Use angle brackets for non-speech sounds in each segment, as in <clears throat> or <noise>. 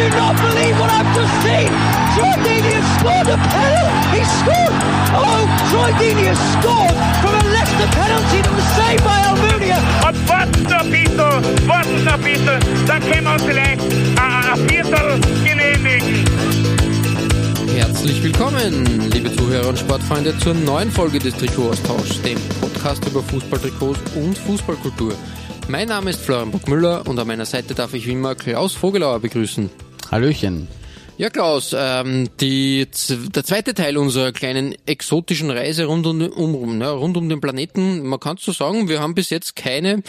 I do not believe what I've just seen! Troy Deeney has scored a penalty! He scored! Oh, Troy Deeney has scored from a Leicester penalty that was saved by Almunia! Warten noch ein bisschen, dann können wir uns vielleicht ein, ein Viertel genehmigen. Herzlich willkommen, liebe Zuhörer und Sportfreunde, zur neuen Folge des Trikot-Austauschs, dem Podcast über Fußballtrikots und Fußballkultur. Mein Name ist Florian Bruckmüller und an meiner Seite darf ich wie immer Klaus Vogelauer begrüßen. Hallöchen. Ja, Klaus, ähm, die, der zweite Teil unserer kleinen exotischen Reise rund um, um, ja, rund um den Planeten. Man kann so sagen, wir haben bis jetzt keine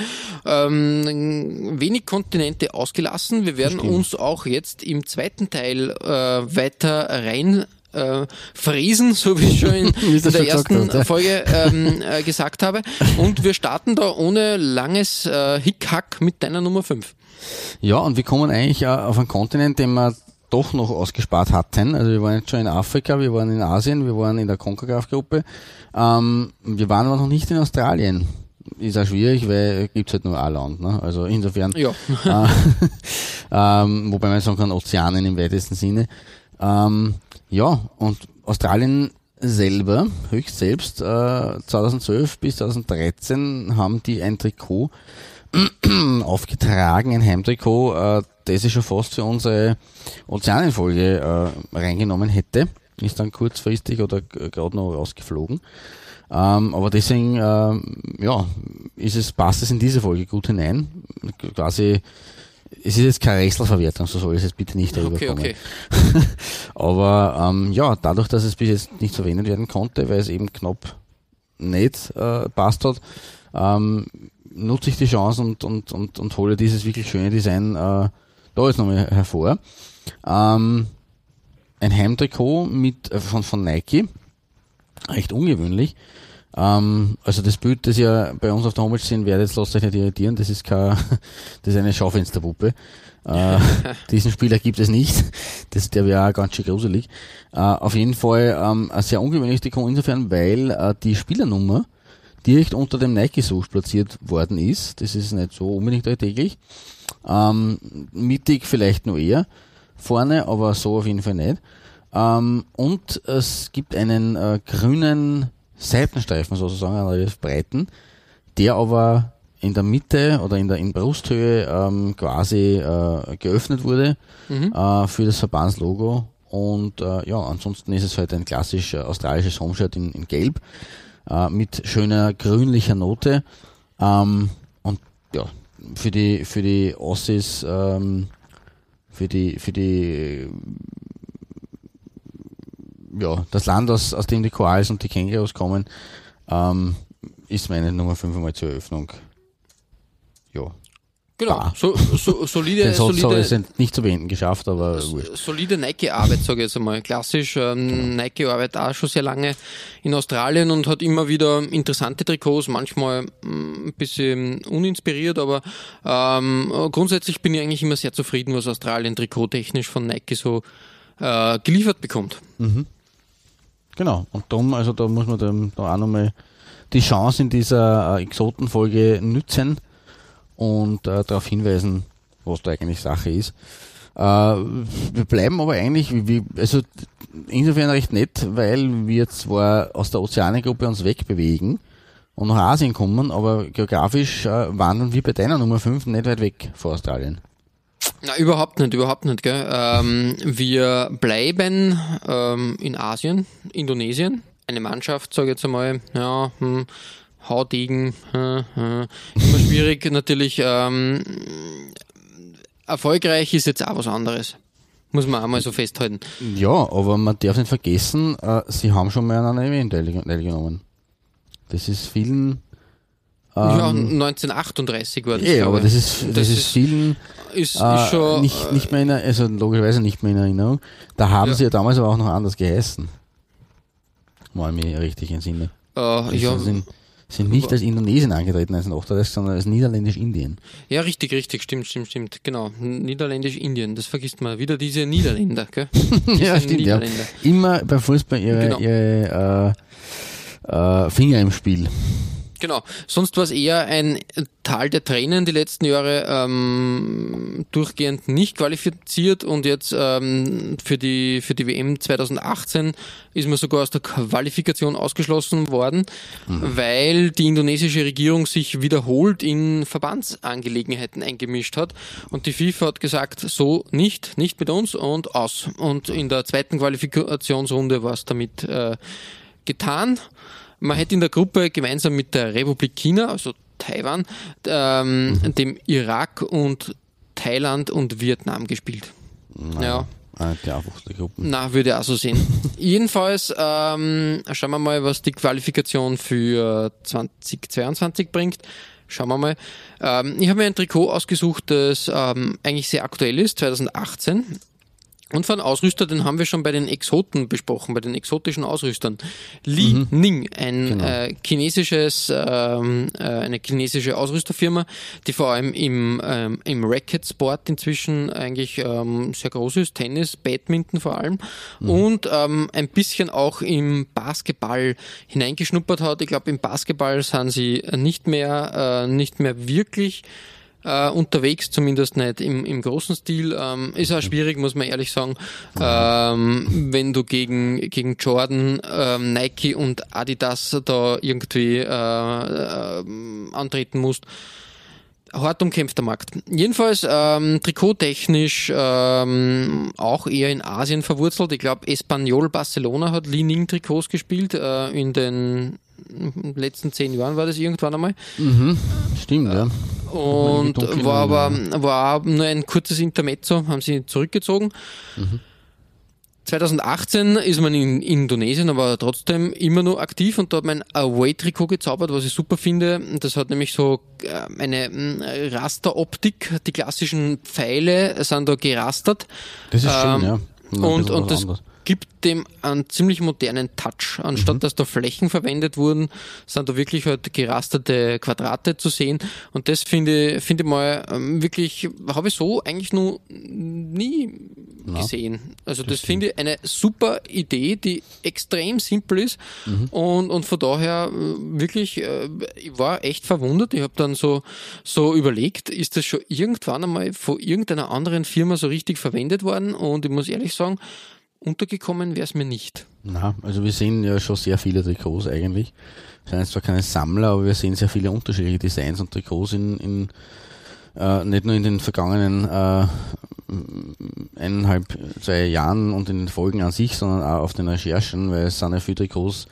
ähm, wenig Kontinente ausgelassen. Wir werden uns auch jetzt im zweiten Teil äh, weiter rein äh, fräsen, <laughs> so wie ich schon in, <laughs> in der schon ersten hast. Folge ähm, äh, gesagt habe. Und wir starten da ohne langes äh, Hickhack mit deiner Nummer 5. Ja, und wir kommen eigentlich auf einen Kontinent, den wir doch noch ausgespart hatten. Also wir waren jetzt schon in Afrika, wir waren in Asien, wir waren in der CONCACAF-Gruppe. Ähm, wir waren aber noch nicht in Australien. Ist auch schwierig, weil gibt's halt nur ein Land. Ne? Also insofern, Ja. <laughs> äh, ähm, wobei man sagen kann, Ozeanen im weitesten Sinne. Ähm, ja, und Australien selber, höchst selbst, äh, 2012 bis 2013 haben die ein Trikot <clears throat> aufgetragen, ein Heimtrikot, äh, das ich schon fast für unsere Ozeanenfolge äh, reingenommen hätte. Ist dann kurzfristig oder gerade noch rausgeflogen. Ähm, aber deswegen, ähm, ja, ist es, passt es in diese Folge gut hinein. Quasi, es ist jetzt keine Rätselverwertung, so soll es jetzt bitte nicht darüber Okay, kommen. okay. <laughs> Aber ähm, ja, dadurch, dass es bis jetzt nicht verwendet werden konnte, weil es eben knapp nicht äh, passt hat, ähm, nutze ich die Chance und, und, und, und hole dieses wirklich schöne Design äh, da jetzt nochmal hervor. Ähm, ein Heimtrikot mit, äh, von, von Nike, recht ungewöhnlich. Ähm, also das Bild, das ihr bei uns auf der Homepage sehen werdet, lasst euch nicht irritieren, das ist kein, <laughs> das ist eine Schaufensterpuppe. Äh, <laughs> diesen Spieler gibt es nicht. Das, der wäre auch ganz schön gruselig. Äh, auf jeden Fall ähm, ein sehr ungewöhnliches Trikot insofern, weil äh, die Spielernummer direkt unter dem Nike-Such platziert worden ist. Das ist nicht so unbedingt alltäglich. Ähm, mittig vielleicht nur eher vorne, aber so auf jeden Fall nicht. Ähm, und es gibt einen äh, grünen Seitenstreifen sozusagen, einen relativ breiten, der aber in der Mitte oder in der in Brusthöhe ähm, quasi äh, geöffnet wurde äh, für das Verbandslogo. Und äh, ja, ansonsten ist es halt ein klassisch äh, australisches Homeshirt in, in Gelb äh, mit schöner grünlicher Note. Ähm, und ja, für die für die Ossis, ähm, für die für die ja, das Land, aus, aus dem die Koalas und die Kängurus kommen, ähm, ist meine Nummer 5 einmal zur Eröffnung. Ja. Genau, so, so, solide, Den Satz habe ich solide, es nicht zu beenden geschafft, aber wurscht. solide Nike-Arbeit, sage ich jetzt einmal. Klassisch, ähm, Nike arbeitet auch schon sehr lange in Australien und hat immer wieder interessante Trikots, manchmal mm, ein bisschen uninspiriert, aber ähm, grundsätzlich bin ich eigentlich immer sehr zufrieden, was Australien trikottechnisch von Nike so äh, geliefert bekommt. Genau. Und darum, also da muss man dann da auch nochmal die Chance in dieser äh, Exotenfolge nützen und äh, darauf hinweisen, was da eigentlich Sache ist. Äh, wir bleiben aber eigentlich, wie, also insofern recht nett, weil wir zwar aus der Ozeanengruppe uns wegbewegen und nach Asien kommen, aber geografisch äh, wandern wir bei deiner Nummer 5 nicht weit weg vor Australien. Na, überhaupt nicht, überhaupt nicht. Gell? Ähm, wir bleiben ähm, in Asien, Indonesien. Eine Mannschaft, sage ich jetzt einmal, ja, hm, Haudegen, äh, <laughs> äh, immer schwierig natürlich. Ähm, erfolgreich ist jetzt auch was anderes. Muss man auch mal so festhalten. Ja, aber man darf nicht vergessen, äh, sie haben schon mal an einer teilge- teilgenommen. Das ist vielen. ja, Ähm, 1938 war das. glaube aber ich. das ist, das, Das ist, ist- vielen ist, ist äh, schon. nicht, nicht mehr in, also logischerweise nicht mehr in Erinnerung. Da haben Ja. sie ja damals aber auch noch anders geheißen. Mal mich richtig entsinne. Äh, ja, sind, sind nicht als Indonesien angetreten 1938, sondern als Niederländisch-Indien. ja, richtig, richtig, stimmt, stimmt, stimmt. Genau. Niederländisch-Indien, das vergisst man. Wieder diese Niederländer, gell? <laughs> ja, Diese stimmt, ja. Niederländer. Immer beim Fußball ihre, Genau. ihre äh, äh, Finger im Spiel. Genau. Sonst war es eher ein Tal der Tränen die letzten Jahre ähm, durchgehend nicht qualifiziert und jetzt ähm, für die für die WM 2018 ist man sogar aus der Qualifikation ausgeschlossen worden, weil die indonesische Regierung sich wiederholt in Verbandsangelegenheiten eingemischt hat und die FIFA hat gesagt, so nicht, nicht mit uns und aus. Und in der zweiten Qualifikationsrunde war es damit äh, getan. Man hätte in der Gruppe gemeinsam mit der Republik China, also Taiwan, ähm, dem Irak und Thailand und Vietnam gespielt. Ja. Äh, die einfachste Gruppen. Na, würde ich auch so sehen. <laughs> Jedenfalls ähm, schauen wir mal, was die Qualifikation für 2022 bringt. Schauen wir mal. Ähm, ich habe mir ein Trikot ausgesucht, das ähm, eigentlich sehr aktuell ist, 2018. Und von Ausrüster, den haben wir schon bei den Exoten besprochen, bei den exotischen Ausrüstern. Li Ning, ein äh, chinesisches, ähm, äh, eine chinesische Ausrüsterfirma, die vor allem im, ähm, im Racket-Sport inzwischen eigentlich ähm, sehr groß ist, Tennis, Badminton vor allem, und ähm, ein bisschen auch im Basketball hineingeschnuppert hat. Ich glaube, im Basketball sind sie nicht mehr, äh, nicht mehr wirklich äh, unterwegs, zumindest nicht im, im großen Stil. Ähm, ist auch schwierig, muss man ehrlich sagen, ähm, wenn du gegen, gegen Jordan, ähm, Nike und Adidas da irgendwie äh, äh, antreten musst. Hart umkämpfter Markt. Jedenfalls ähm, trikottechnisch ähm, auch eher in Asien verwurzelt. Ich glaube, Espanyol Barcelona hat Li Ning Trikots gespielt äh, in den letzten zehn Jahren war das irgendwann einmal. Stimmt, ja. Und war aber war nur ein kurzes Intermezzo, haben sie zurückgezogen. 2018 ist man in Indonesien, aber trotzdem immer nur aktiv und da hat man ein Away-Trikot gezaubert, was ich super finde. Das hat nämlich so äh, eine mm, Rasteroptik. Die klassischen Pfeile sind da gerastert. Das ist schön, Ähm, ja. Mal ein Und, und das anderes. Gibt dem einen ziemlich modernen Touch. Anstatt dass da Flächen verwendet wurden, sind da wirklich halt gerasterte Quadrate zu sehen. Und das finde finde ich mal ähm, wirklich, habe ich so eigentlich noch nie gesehen. Also das, finde ich eine super Idee, die extrem simpel ist. Und, und von daher äh, wirklich, äh, ich war echt verwundert. Ich habe dann so, so überlegt, ist das schon irgendwann einmal von irgendeiner anderen Firma so richtig verwendet worden? Und ich muss ehrlich sagen, untergekommen wäre es mir nicht. Na, also wir sehen ja schon sehr viele Trikots eigentlich. Wir sind zwar keine Sammler, aber wir sehen sehr viele unterschiedliche Designs und Trikots in, in äh, nicht nur in den vergangenen äh, eineinhalb, zwei Jahren und in den Folgen an sich, sondern auch auf den Recherchen, weil es sind ja viele Trikots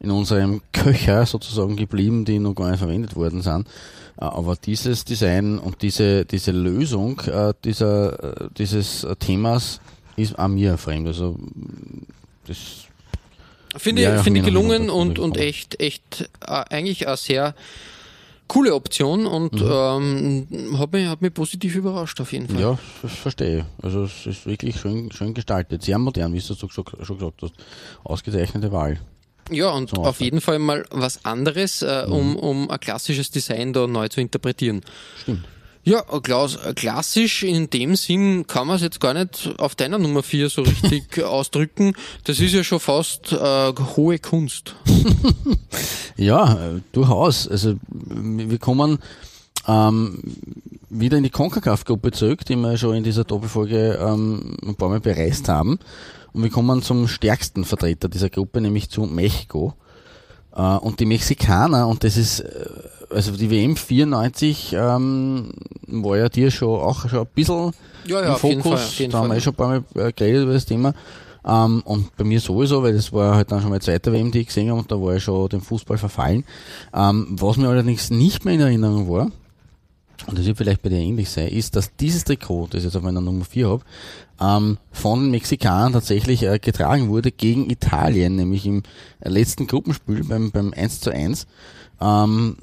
in unserem Köcher sozusagen geblieben, die noch gar nicht verwendet worden sind. Äh, Aber dieses Design und diese, diese Lösung äh, dieser, äh, dieses Themas ist an mir fremd. Also das Finde Ja, finde gelungen und, und echt, echt äh, eigentlich eine sehr coole Option und ähm, hat mich, hat mich positiv überrascht auf jeden Fall. Ja, das verstehe. Also es ist wirklich schön, schön gestaltet, sehr modern, wie du so schon, schon gesagt hast. Ausgezeichnete Wahl. Ja, und auf jeden Fall mal was anderes, äh, um, um ein klassisches Design da neu zu interpretieren. Stimmt. Ja, Klaus, äh, klassisch in dem Sinn kann man es jetzt gar nicht auf deiner Nummer 4 so richtig <laughs> ausdrücken. Das ist ja schon fast äh, hohe Kunst. <laughs> Ja, äh, durchaus. Also äh, wir kommen ähm, wieder in die CONCACAF-Gruppe zurück, die wir schon in dieser Doppelfolge ähm, ein paar Mal bereist haben. Und wir kommen zum stärksten Vertreter dieser Gruppe, nämlich zu Mexiko. Äh, und die Mexikaner, und das ist, äh, also die WM 94 ähm, war ja dir schon auch schon ein bisschen Ja, ja, im Fokus. Fall, da haben wir eh schon ein paar Mal äh, geredet über das Thema. Ähm, und bei mir sowieso, weil das war halt dann schon mal zweite WM, die ich gesehen habe, und da war ich schon dem Fußball verfallen. Ähm, was mir allerdings nicht mehr in Erinnerung war, und das wird vielleicht bei dir ähnlich sein, ist, dass dieses Trikot, das ich jetzt auf meiner Nummer 4 habe, ähm, von Mexikanern tatsächlich äh, getragen wurde gegen Italien, nämlich im äh, letzten Gruppenspiel beim, beim 1 zu 1. Ähm,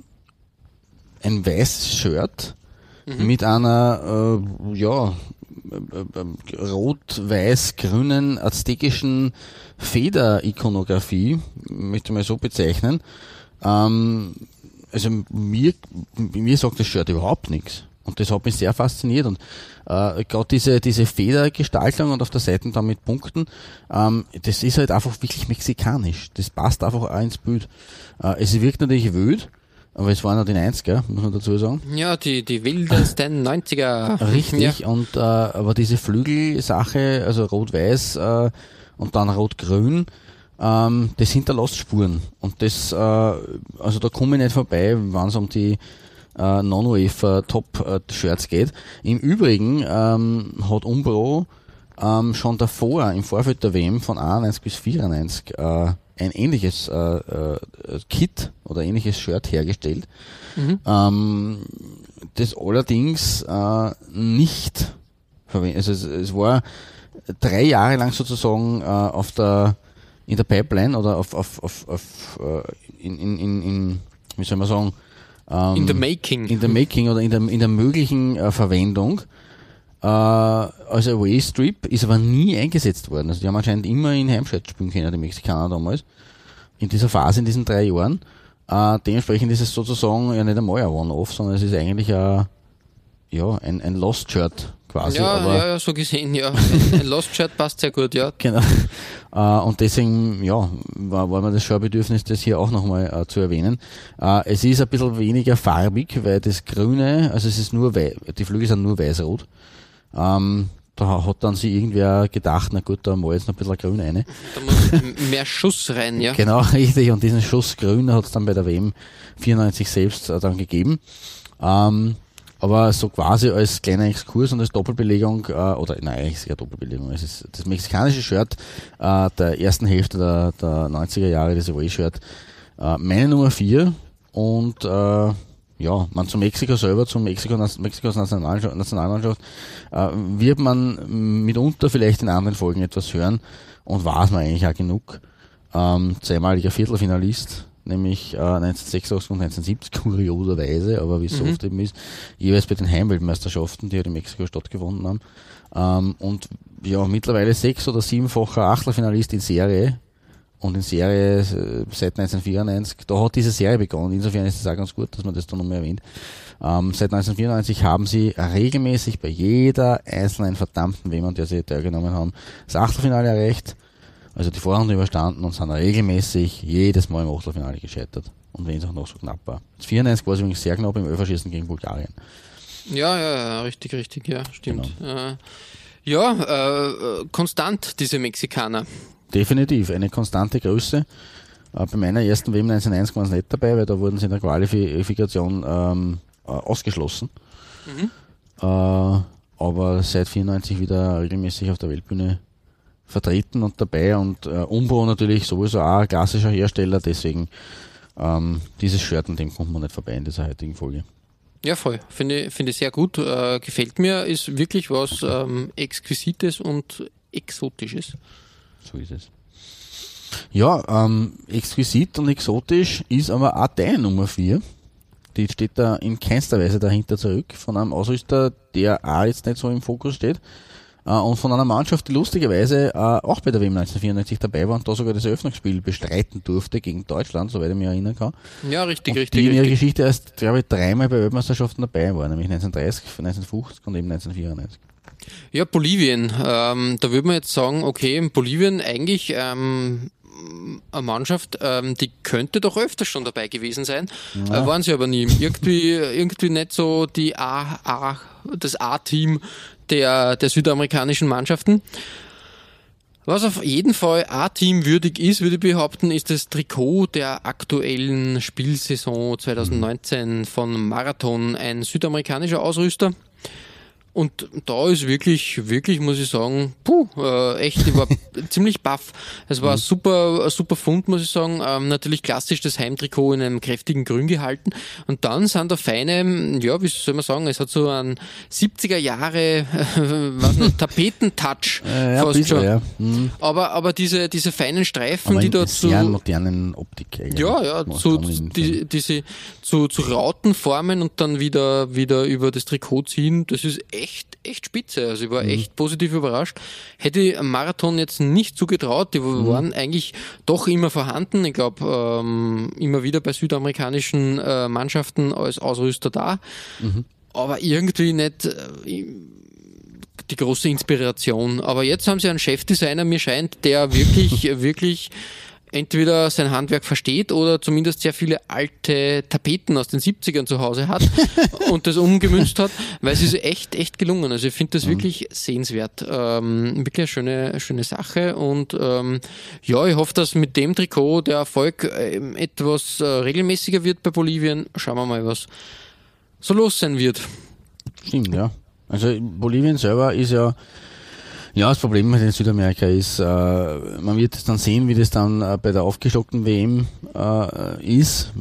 ein weißes Shirt mit einer, äh, ja, äh, rot-weiß-grünen aztekischen Feder-Ikonografie, möchte ich mal so bezeichnen. Ähm, also mir, mir sagt das Shirt überhaupt nichts. Und das hat mich sehr fasziniert. Und äh, gerade diese, diese Federgestaltung und auf der Seite dann mit Punkten, ähm, das ist halt einfach wirklich mexikanisch. Das passt einfach auch ins Bild. Äh, es wirkt natürlich wild, aber es waren ja die 90er, muss man dazu sagen. Ja, die, die wildesten 90er. <laughs> Richtig, Ja. und äh, aber diese Flügelsache, also rot-weiß äh, und dann rot-grün, ähm, das hinterlässt Spuren. Und das, äh, also da komme ich nicht vorbei, wenn es um die äh, Non-UEFA Top-Shirts geht. Im Übrigen ähm, hat Umbro ähm, schon davor, im Vorfeld der WM von 91 bis 94, äh, ein ähnliches äh, äh, Kit oder ähnliches Shirt hergestellt. Ähm, das allerdings äh, nicht verwendet. Also es, es war drei Jahre lang sozusagen äh, auf der in der Pipeline oder auf, auf, auf, auf äh, in, in, in, in, wie soll man sagen, ähm, In the making. in der Making oder in der, in der möglichen äh, Verwendung äh, als Away Strip ist aber nie eingesetzt worden. Also die haben anscheinend immer in Heimstadt spielen können, die Mexikaner damals. In dieser Phase, in diesen drei Jahren. Äh, dementsprechend ist es sozusagen ja nicht einmal ein One-Off, sondern es ist eigentlich ein, ja, ein, ein Lost Shirt quasi. ja, aber ja, ja, so gesehen, ja. Ein, Lost Shirt passt sehr gut, ja. Genau. <laughs> Äh, und deswegen, ja, war, war mir das schon ein Bedürfnis, das hier auch nochmal äh, zu erwähnen. Äh, es ist ein bisschen weniger farbig, weil das Grüne, also es ist nur die Flügel sind nur weiß-rot. Ähm, da hat dann sich irgendwer gedacht, na gut, da mal jetzt noch ein bisschen grün rein. Da muss mehr Schuss rein, ja. Genau, <laughs> richtig. Und diesen Schuss grün hat es dann bei der WM 94 selbst äh, dann gegeben. Ähm, aber so quasi als kleiner Exkurs und als Doppelbelegung, äh, oder nein, eigentlich ist es keine Doppelbelegung, es ist das mexikanische Shirt äh, der ersten Hälfte der, der 90er Jahre, das Away-Shirt, äh, meine Nummer 4 und äh, ja, man zu Mexiko selber, zum Mexiko, Mexikos Nationalmannschaft, Nationalmannschaft äh, wird man mitunter vielleicht in anderen Folgen etwas hören und weiß man eigentlich auch genug. Ähm, zweimaliger Viertelfinalist, nämlich äh, 1986 und 1970, kurioserweise, aber wie es so oft eben ist, jeweils bei den Heimweltmeisterschaften, die halt in Mexiko stattgefunden haben. Ähm, und ja, mittlerweile sechs- oder siebenfacher Achtelfinalist in Serie und in Serie äh, seit 1994, da hat diese Serie begonnen. Insofern ist es auch ganz gut, dass man das da nochmal erwähnt. Ähm, seit 1994 haben sie regelmäßig bei jeder einzelnen verdammten WM, an der sie teilgenommen haben, das Achtelfinale erreicht, also die Vorrunde überstanden und sind regelmäßig jedes Mal im Achtelfinale gescheitert. Und wenn es auch noch so knapp war. Das 94 war es übrigens sehr knapp im Öferschießen gegen Bulgarien. Ja, ja, ja, richtig, richtig, ja, stimmt. Äh, ja, äh, konstant, diese Mexikaner. Definitiv, eine konstante Größe. Äh, bei meiner ersten WM 1991 waren sie nicht dabei, weil da wurden sie in der Qualifikation ähm, äh, ausgeschlossen. Äh, aber seit 94 wieder regelmäßig auf der Weltbühne vertreten und dabei und äh, Umbro natürlich sowieso auch ein klassischer Hersteller, deswegen ähm, dieses Shirt, an dem kommt man nicht vorbei in dieser heutigen Folge. Ja, voll. Finde finde ich sehr gut. Äh, gefällt mir, ist wirklich was ähm, Exquisites und Exotisches. So ist es. Ja, ähm, exquisit und exotisch ist aber auch deine Nummer 4. Die steht da in keinster Weise dahinter zurück, von einem Ausrüster, der auch jetzt nicht so im Fokus steht. Äh, und von einer Mannschaft, die lustigerweise äh, auch bei der WM 1994 dabei war und da sogar das Eröffnungsspiel bestreiten durfte gegen Deutschland, soweit ich mich erinnern kann. Ja, richtig, Und richtig, die in ihrer richtig. Geschichte erst, glaube ich, dreimal bei Weltmeisterschaften dabei war, nämlich 1930, 1950 und eben 1994. Ja, Bolivien. Ähm, da würde man jetzt sagen, okay, Bolivien eigentlich ähm, eine Mannschaft, ähm, die könnte doch öfter schon dabei gewesen sein. Äh, waren sie aber nie. Irgendwie, irgendwie nicht so die A, A, das A-Team der, der südamerikanischen Mannschaften. Was auf jeden Fall A-Team würdig ist, würde ich behaupten, ist das Trikot der aktuellen Spielsaison 2019 von Marathon, ein südamerikanischer Ausrüster. Und da ist wirklich, wirklich, muss ich sagen, puh, äh, echt, ich war <laughs> ziemlich baff. Es war ein super, super Fund, muss ich sagen. Ähm, natürlich klassisch das Heimtrikot in einem kräftigen Grün gehalten. Und dann sind da feine, ja, wie soll man sagen, es hat so einen 70er Jahre, äh, was nicht, <laughs> Tapetentouch Äh, ja, fast bisschen, schon. ja. Mhm. Aber, aber diese, diese feinen Streifen, Aber die da zu, modernen Optik eigentlich. ja, ja, zu, die, diese, zu, zu Rauten formen und dann wieder, wieder über das Trikot ziehen, das ist echt, echt spitze. Also ich war echt positiv überrascht. Hätte ich am Marathon jetzt nicht zugetraut. Die waren eigentlich doch immer vorhanden. Ich glaube, ähm, immer wieder bei südamerikanischen äh, Mannschaften als Ausrüster da. Aber irgendwie nicht äh, die große Inspiration. Aber jetzt haben sie einen Chefdesigner, mir scheint, der wirklich, <laughs> wirklich entweder sein Handwerk versteht oder zumindest sehr viele alte Tapeten aus den 70ern zu Hause hat <laughs> und das umgemünzt hat, weil es ist echt, echt gelungen. Also ich finde das wirklich sehenswert. Ähm, wirklich eine schöne, schöne Sache und ähm, ja, ich hoffe, dass mit dem Trikot der Erfolg ähm, etwas äh, regelmäßiger wird bei Bolivien. Schauen wir mal, was so los sein wird. Stimmt, ja. Also Bolivien selber ist ja, ja, das Problem mit in Südamerika ist, äh, man wird es dann sehen, wie das dann äh, bei der aufgestockten WM äh, ist.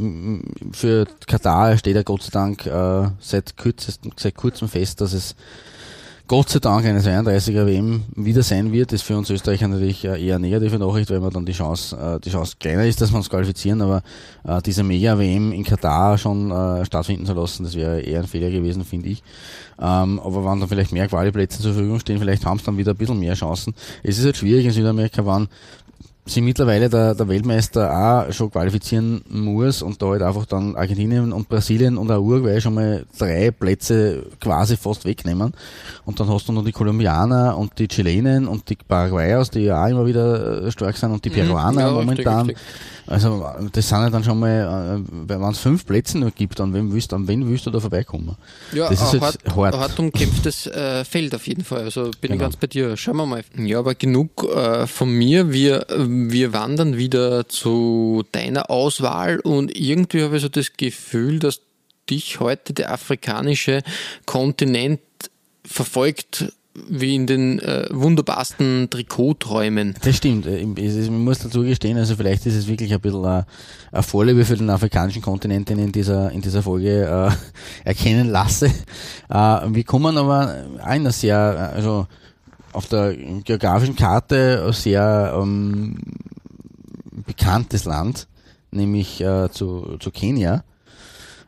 Für Katar steht ja Gott sei Dank äh, seit, kürzestem, seit kurzem fest, dass es Gott sei Dank eine 32er WM wieder sein wird. Ist für uns Österreicher natürlich äh, eher eine negative Nachricht, weil man dann die Chance, äh, die Chance kleiner ist, dass wir uns qualifizieren, aber äh, diese Mega-WM in Katar schon stattfinden zu lassen, das wäre eher ein Fehler gewesen, finde ich. Ähm, aber wenn dann vielleicht mehr Qualiplätze zur Verfügung stehen, vielleicht haben sie dann wieder ein bisschen mehr Chancen. Es ist halt schwierig in Südamerika, wann sich mittlerweile der, der Weltmeister auch schon qualifizieren muss und da halt einfach dann Argentinien und Brasilien und auch Uruguay schon mal drei Plätze quasi fast wegnehmen. Und dann hast du noch die Kolumbianer und die Chilenen und die Paraguayers, die ja auch immer wieder äh, stark sind und die Peruaner ja, richtig, momentan. richtig. Also das sind ja dann schon mal, äh, wenn es fünf Plätze nur gibt, an wem willst, an wen willst du da vorbeikommen? Ja, das ist jetzt hart, hart. umkämpftes äh, Feld auf jeden Fall. Also bin ich Genau. ganz bei dir. Schauen wir mal. Ja, aber genug äh, von mir. Wir, wir wandern wieder zu deiner Auswahl und irgendwie habe ich so das Gefühl, dass dich heute der afrikanische Kontinent verfolgt wie in den äh, wunderbarsten Trikotträumen. Das stimmt. Äh, ist- Man muss dazu gestehen, also vielleicht ist es wirklich ein bisschen eine, eine Vorliebe für den afrikanischen Kontinent, den ich in dieser, in dieser Folge äh, <laughs> erkennen lasse. Äh, wir kommen aber einer sehr, also auf der geografischen Karte sehr ähm, bekanntes Land, nämlich äh, zu, zu Kenia.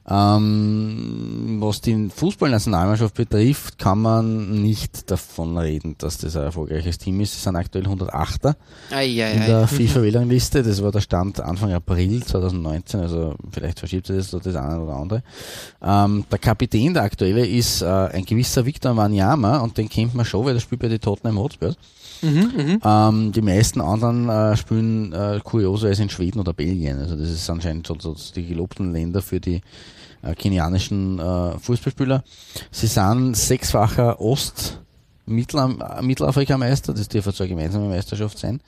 Ähm, was die Fußballnationalmannschaft betrifft, kann man nicht davon reden, dass das ein erfolgreiches Team ist. Sie sind aktuell 108er Eieiei. in der FIFA-Wählerliste. Das war der Stand Anfang April 2019, also vielleicht verschiebt sich das das eine oder andere. Ähm, der Kapitän, der aktuelle, ist äh, ein gewisser Victor Wanyama und den kennt man schon, weil der spielt bei den Tottenham Hotspurs. Ähm, die meisten anderen äh, spielen äh, kurioserweise in Schweden oder Belgien. Also das ist anscheinend so, so die gelobten Länder für die äh, kenianischen äh, Fußballspieler. Sie sind sechsfacher Ost- Mittelafrikameister, das dürfte eine gemeinsame Meisterschaft sein.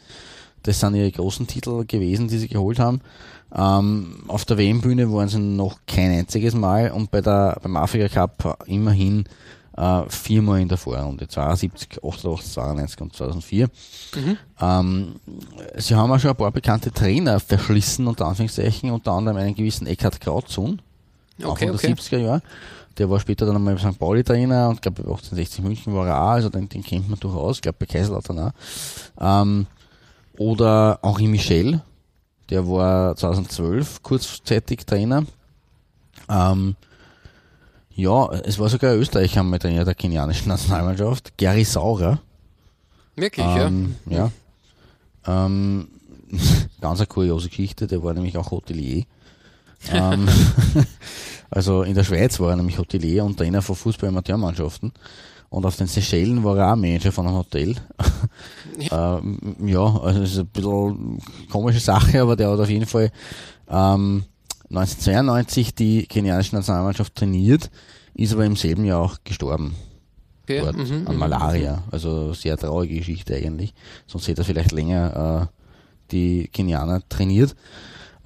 Das sind ihre großen Titel gewesen, die sie geholt haben. Ähm, auf der WM-Bühne waren sie noch kein einziges Mal und bei der, beim Afrika Cup immerhin äh, viermal in der Vorrunde, 72, 88, 92 und 2004. Ähm, sie haben auch schon ein paar bekannte Trainer verschlissen, unter Anführungszeichen, unter anderem einen gewissen Eckhard Krautzun, auch Okay, von der okay. 70er Jahren. Der war später dann einmal St. Pauli Trainer und glaube bei 1860 München war er auch, also den, den kennt man durchaus, glaube bei Kaiserslautern auch. Ähm, oder Henri Michel, der war 2012 kurzzeitig Trainer. Ähm, ja, es war sogar Österreicher einmal Trainer der kenianischen Nationalmannschaft, Gary Saurer. Wirklich, Ähm, ja. Ähm, <laughs> ganz eine kuriose Geschichte, der war nämlich auch Hotelier. ähm, <laughs> also in der Schweiz war er nämlich Hotelier und Trainer von Fußball-Amateurmannschaften. Und auf den Seychellen war er auch Manager von einem Hotel. <laughs> ähm, ja, also ist ein bisschen komische Sache, aber der hat auf jeden Fall ähm, 1992 die kenianische Nationalmannschaft trainiert, ist aber im selben Jahr auch gestorben ja. dort Okay. Mhm, an mhm. Malaria. Also sehr traurige Geschichte eigentlich. Sonst hätte er vielleicht länger äh, die Kenianer trainiert.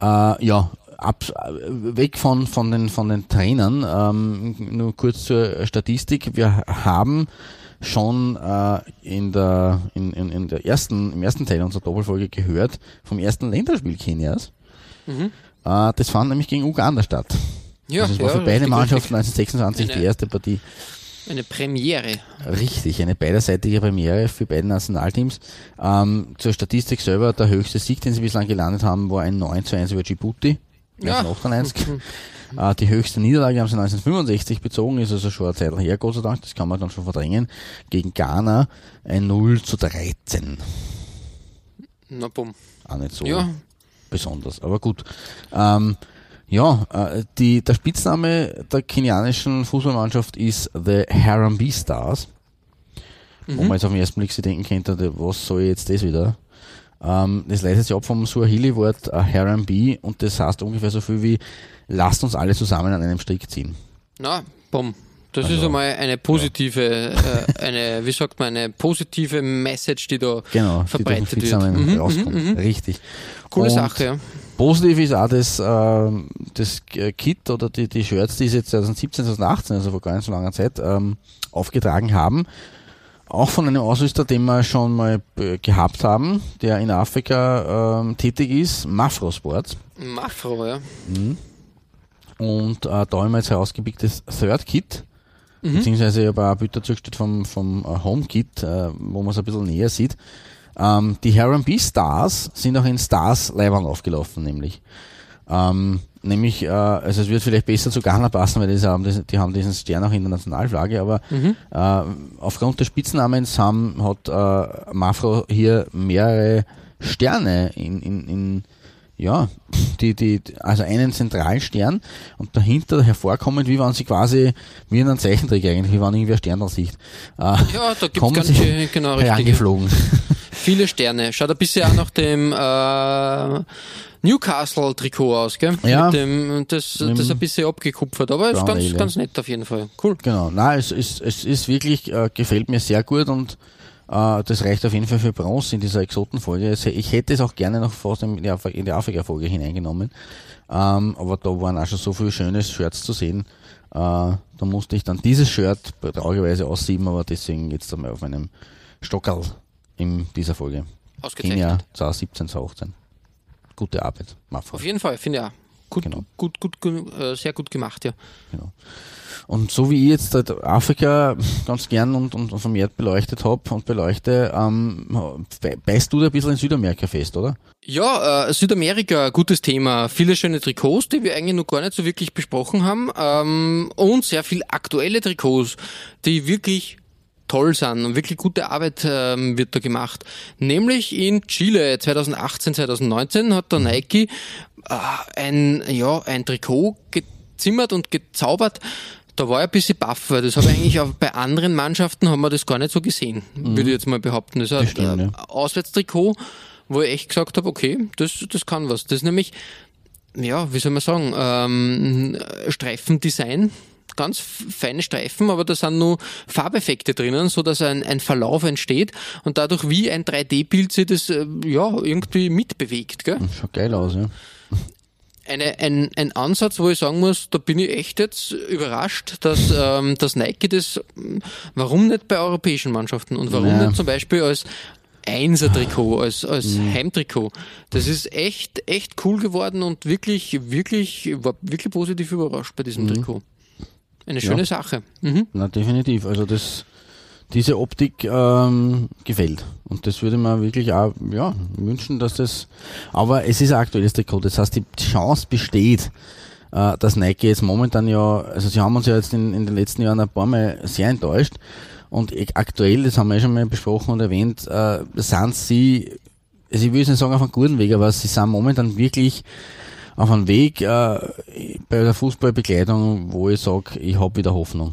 Äh, ja, ab, weg von, von, den, von den Trainern. Ähm, nur kurz zur Statistik. Wir haben schon äh, in der, in, in, in der ersten, im ersten Teil unserer Doppelfolge gehört vom ersten Länderspiel Kenias. Äh, das fand nämlich gegen Uganda statt. Ja, also es war ja, für beide Mannschaften richtig. 1926 Eine- die erste Partie. Eine Premiere. Richtig, eine beiderseitige Premiere für beide Nationalteams. Ähm, zur Statistik selber, der höchste Sieg, den sie bislang gelandet haben, war ein 9 zu 1 über Djibouti. Ja. 1998. <laughs> Äh, die höchste Niederlage haben sie 1965 bezogen, ist also schon eine Zeit her, Gott sei Dank, das kann man dann schon verdrängen, gegen Ghana ein 0 zu 13. Na bumm. Auch nicht so Ja, besonders, aber gut. Ähm, ja, äh, die, der Spitzname der kenianischen Fußballmannschaft ist The Harambee Stars. Wo man jetzt auf den ersten Blick sich denken könnte, was soll jetzt das wieder? Ähm, das leitet sich ab vom Suahili-Wort äh, Harambee und das heißt ungefähr so viel wie lasst uns alle zusammen an einem Strick ziehen. na, bumm. Das Also, ist einmal eine positive, äh, eine, wie sagt man, eine positive Message, die da Genau, die durch den verbreitet wird. Mhm, rauskommt. Richtig. Coole Und Sache, ja. Positiv ist auch das, äh, das Kit oder die, die Shirts, die sie jetzt 2017, 2018, also vor gar nicht so langer Zeit, ähm, aufgetragen haben. Auch von einem Ausrüster, den wir schon mal äh, gehabt haben, der in Afrika ähm, tätig ist, Mafro Sports. Mafro, ja. Und äh, da haben wir jetzt herausgepickt das Third Kit, beziehungsweise ich habe auch ein Bild dazu gestellt vom, vom äh, Home Kit, äh, wo man es ein bisschen näher sieht. Ähm, die Harambee Stars sind auch in Stars Leibern aufgelaufen, nämlich. Ähm, nämlich, äh, also es wird vielleicht besser zu Ghana passen, weil die haben, das, die haben diesen Stern auch in der Nationalflagge, aber äh, aufgrund des Spitznamens haben, hat äh, Mafro hier mehrere Sterne in, in, in ja, die, die, also einen zentralen Stern und dahinter hervorkommend, wie wenn sie quasi, wie in einem Zeichentrick eigentlich, wie wenn irgendwie ein Stern sieht. Äh, Ja, da gibt's <laughs> ganz schön, genau, richtig. herangeflogen. <laughs> Viele Sterne. Schaut ein bisschen auch nach dem äh, Newcastle-Trikot aus, gell? Ja. Mit dem, das, das dem ein bisschen abgekupfert, aber ist ganz, ganz nett auf jeden Fall. Cool. Genau, nein, es ist, es ist wirklich, äh, gefällt mir sehr gut und das reicht auf jeden Fall für Bronze in dieser Exotenfolge. Also Ich hätte es auch gerne noch fast in die, Af- in die Afrika-Folge hineingenommen, ähm, aber da waren auch schon so viele schöne Shirts zu sehen. Äh, da musste ich dann dieses Shirt traurigerweise aussieben, aber deswegen jetzt einmal auf meinem Stockerl in dieser Folge. Ausgezeichnet. Kenia 2017, 2018. Gute Arbeit, Mafra. Auf jeden Fall, finde ich auch. Gut, Genau. gut, gut, gut äh, sehr gut gemacht, ja. Genau. Und so wie ich jetzt halt Afrika ganz gern und, und vermehrt beleuchtet habe und beleuchte, ähm, beißt du da ein bisschen in Südamerika fest, oder? Ja, äh, Südamerika, gutes Thema. Viele schöne Trikots, die wir eigentlich noch gar nicht so wirklich besprochen haben. Ähm, und sehr viel aktuelle Trikots, die wirklich toll sind und wirklich gute Arbeit ähm, wird da gemacht. Nämlich in Chile 2018, 2019 hat der Nike äh, ein, ja, ein Trikot gezimmert und gezaubert. Da war ich ein bisschen baff, weil das habe ich eigentlich auch bei anderen Mannschaften haben wir das gar nicht so gesehen, würde ich jetzt mal behaupten. Das ist ein stimmt, äh, ja. Auswärtstrikot, wo ich echt gesagt habe, okay, das, das kann was. Das ist nämlich, ja, wie soll man sagen, ähm, Streifendesign, ganz feine Streifen, aber da sind nur Farbeffekte drinnen, so dass ein, ein Verlauf entsteht und dadurch wie ein 3D-Bild sich das äh, ja irgendwie mitbewegt. Gell? Schaut geil aus, ja. Eine, ein, ein Ansatz, wo ich sagen muss, da bin ich echt jetzt überrascht, dass, ähm, dass Nike das, warum nicht bei europäischen Mannschaften und warum Ja. nicht zum Beispiel als Einser-Trikot, als, als Heimtrikot. Das ist echt, echt cool geworden und wirklich, wirklich, ich war wirklich positiv überrascht bei diesem Trikot. Eine schöne Sache. Mhm. Na, definitiv. Also das, diese Optik ähm, gefällt. Und das würde man wirklich auch ja, wünschen, dass das. Aber es ist ein aktuelles Trikot. Das heißt, die Chance besteht, äh, dass Nike jetzt momentan ja, also sie haben uns ja jetzt in, in den letzten Jahren ein paar Mal sehr enttäuscht. Und e- aktuell, das haben wir ja schon mal besprochen und erwähnt, äh, sind sie, also ich will jetzt nicht sagen auf einem guten Weg, aber sie sind momentan wirklich auf einem Weg äh, bei der Fußballbekleidung, wo ich sage, ich habe wieder Hoffnung.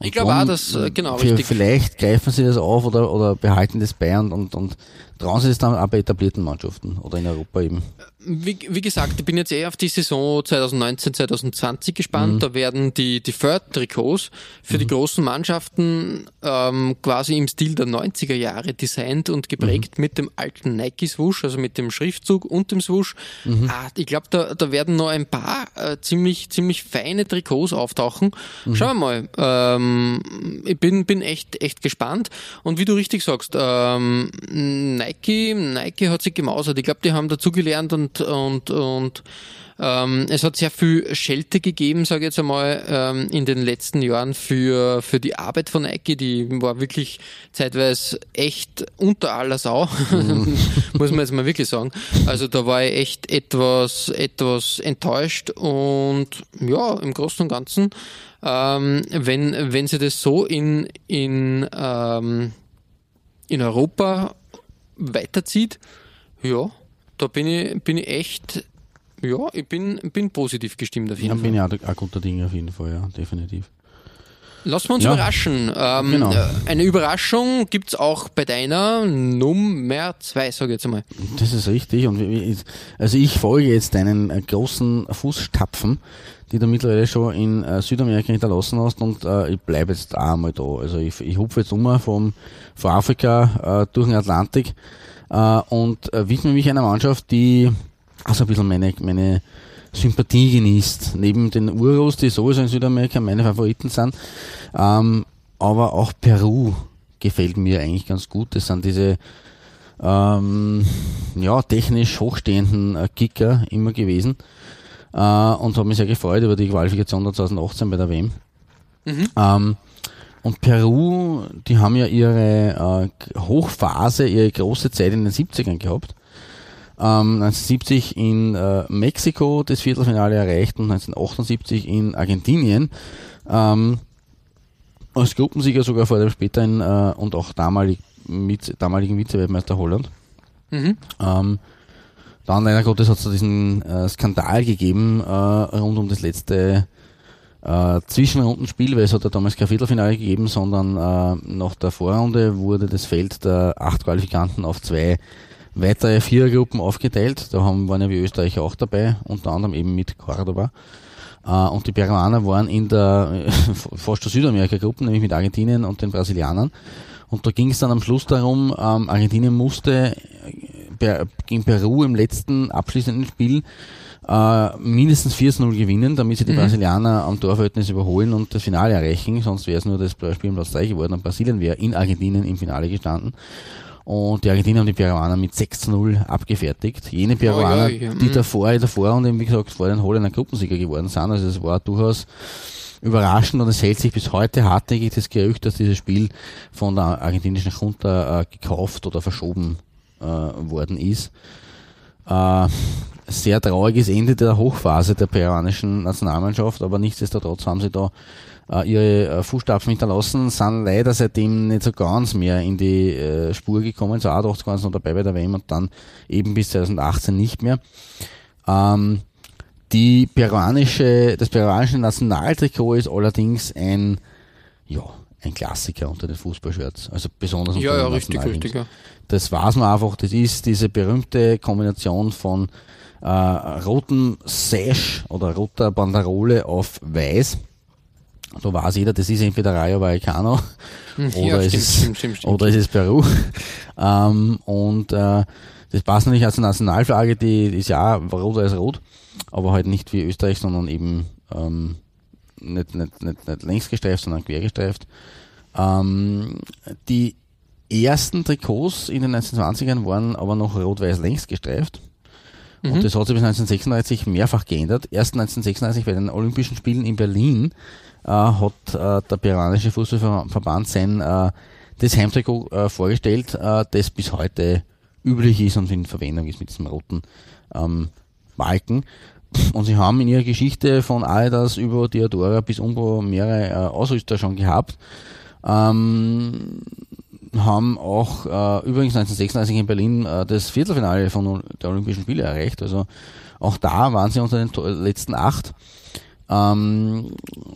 Ich glaube auch, dass, äh, genau, für- richtig. Vielleicht greifen sie das auf oder, oder behalten das bei und, und, und trauen sie es dann auch bei etablierten Mannschaften oder in Europa eben. Wie, wie gesagt, ich bin jetzt eher auf die Saison 2019, 2020 gespannt. Da werden die, die Third-Trikots für die großen Mannschaften ähm, quasi im Stil der 90er Jahre designt und geprägt mit dem alten Nike-Swoosh, also mit dem Schriftzug und dem Swoosh. Ah, ich glaube, da, da werden noch ein paar äh, ziemlich, ziemlich feine Trikots auftauchen. Schauen wir mal. Ähm, ich bin, bin echt, echt gespannt. Und wie du richtig sagst, ähm, Nike, Nike hat sich gemausert. Ich glaube, die haben dazugelernt und, und, und ähm, es hat sehr viel Schelte gegeben, sage ich jetzt einmal, ähm, in den letzten Jahren für, für die Arbeit von Nike. Die war wirklich zeitweise echt unter aller Sau, mhm. <laughs> muss man jetzt mal wirklich sagen. Also da war ich echt etwas, etwas enttäuscht und ja, im Großen und Ganzen, ähm, wenn, wenn sie das so in, in, ähm, in Europa weiterzieht, ja, da bin ich, bin ich echt ja, ich bin, bin positiv gestimmt auf jeden ja, Fall. Ja, bin ich auch, auch guter Dinge auf jeden Fall, ja, definitiv. Lassen wir uns ja. überraschen. Ähm, genau. Äh, eine Überraschung gibt es auch bei deiner Nummer 2, sage ich jetzt einmal. Das ist richtig. Und also ich folge jetzt deinen äh, großen Fußstapfen, die du mittlerweile schon in äh, Südamerika hinterlassen hast und äh, ich bleibe jetzt auch einmal da. Also ich, ich hupfe jetzt um vom, von Afrika äh, durch den Atlantik äh, und widme mich einer Mannschaft, die also ein bisschen meine, meine Sympathie genießt. Neben den Urus, die sowieso in Südamerika meine Favoriten sind. Ähm, aber auch Peru gefällt mir eigentlich ganz gut. Das sind diese ähm, ja, technisch hochstehenden äh, Kicker immer gewesen. Äh, und habe mich sehr gefreut über die Qualifikation 2018 bei der WM. Mhm. Ähm, und Peru, die haben ja ihre äh, Hochphase, ihre große Zeit in den 70ern gehabt. 1970 ähm, in äh, Mexiko das Viertelfinale erreicht und 1978 in Argentinien. Ähm, als Gruppensieger sogar vor dem späteren äh, und auch damalig, mit, damaligen Vizeweltmeister Holland. Mhm. Ähm, dann leider Gottes hat es diesen äh, Skandal gegeben äh, rund um das letzte äh, Zwischenrundenspiel, weil es hat ja damals kein Viertelfinale gegeben, sondern äh, nach der Vorrunde wurde das Feld der acht Qualifikanten auf zwei weitere Vierergruppen aufgeteilt. Da haben, waren ja wie Österreich auch dabei, unter anderem eben mit Cordoba. Äh, und die Peruaner waren in der <laughs> fast der Südamerika-Gruppe, nämlich mit Argentinien und den Brasilianern. Und da ging es dann am Schluss darum, ähm, Argentinien musste äh, gegen Peru im letzten abschließenden Spiel äh, mindestens 4-0 gewinnen, damit sie die mhm. Brasilianer am Torverhältnis überholen und das Finale erreichen. Sonst wäre es nur das Spiel im Platz 3 geworden und Brasilien wäre in Argentinien im Finale gestanden. Und die Argentinier haben die Peruaner mit 6 zu 0 abgefertigt. Jene Peruaner, oh, ja, ja. die mhm. davor, davor und wie gesagt vor den Holländer Gruppensieger geworden sind. Also es war durchaus überraschend und es hält sich bis heute hartnäckig das Gerücht, dass dieses Spiel von der argentinischen Junta äh, gekauft oder verschoben äh, worden ist. Äh, sehr trauriges Ende der Hochphase der peruanischen Nationalmannschaft, aber nichtsdestotrotz haben sie da ihre äh, Fußstapfen hinterlassen, sind leider seitdem nicht so ganz mehr in die äh, Spur gekommen. So 88 waren sie noch dabei bei der WM und dann eben bis 2018 nicht mehr. Ähm, die peruanische, das peruanische Nationaltrikot ist allerdings ein, ja, ein Klassiker unter den Fußballshirts. Also besonders unter ja, den ja, richtig, richtig, ja. Das weiß man einfach, das ist diese berühmte Kombination von äh, rotem Sash oder roter Banderole auf weiß so weiß jeder, das ist entweder Rayo Vallecano hm, oder, ja, es stimmt, ist, stimmt, stimmt, oder es ist Peru. <laughs> ähm, und äh, das passt natürlich als Nationalflagge, die ist ja rot als rot, aber halt nicht wie Österreich, sondern eben ähm, nicht, nicht, nicht, nicht längs gestreift, sondern quer gestreift. Ähm, die ersten Trikots in den 1920ern waren aber noch rot-weiß längs gestreift. Mhm. Und das hat sich bis 1936 mehrfach geändert. Erst 1936 bei den Olympischen Spielen in Berlin hat äh, der peruanische Fußballverband sein äh, das Heimtrikot äh, vorgestellt, äh, das bis heute üblich ist und in Verwendung ist mit diesem roten ähm, Balken. Und sie haben in ihrer Geschichte von Adidas über Diadora bis Umbro mehrere äh, Ausrüster schon gehabt. Ähm, haben auch äh, übrigens 1936 in Berlin äh, das Viertelfinale von der Olympischen Spiele erreicht. Also auch da waren sie unter den letzten acht. Ähm,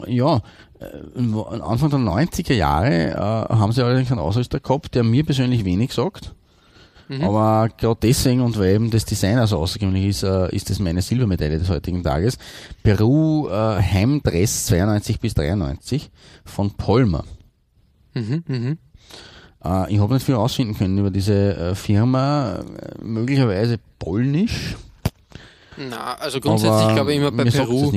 ja, äh, Anfang der 90er Jahre äh, haben sie allerdings einen Ausrüster gehabt, der mir persönlich wenig sagt. Mhm. Aber gerade deswegen und weil eben das Design also außergewöhnlich ist, äh, ist das meine Silbermedaille des heutigen Tages. Peru äh, Heimdress 92 bis 93 von Polmer. Mhm, mh. äh, ich habe nicht viel ausfinden können über diese äh, Firma, äh, möglicherweise polnisch. Na, also grundsätzlich Aber glaube ich immer bei Peru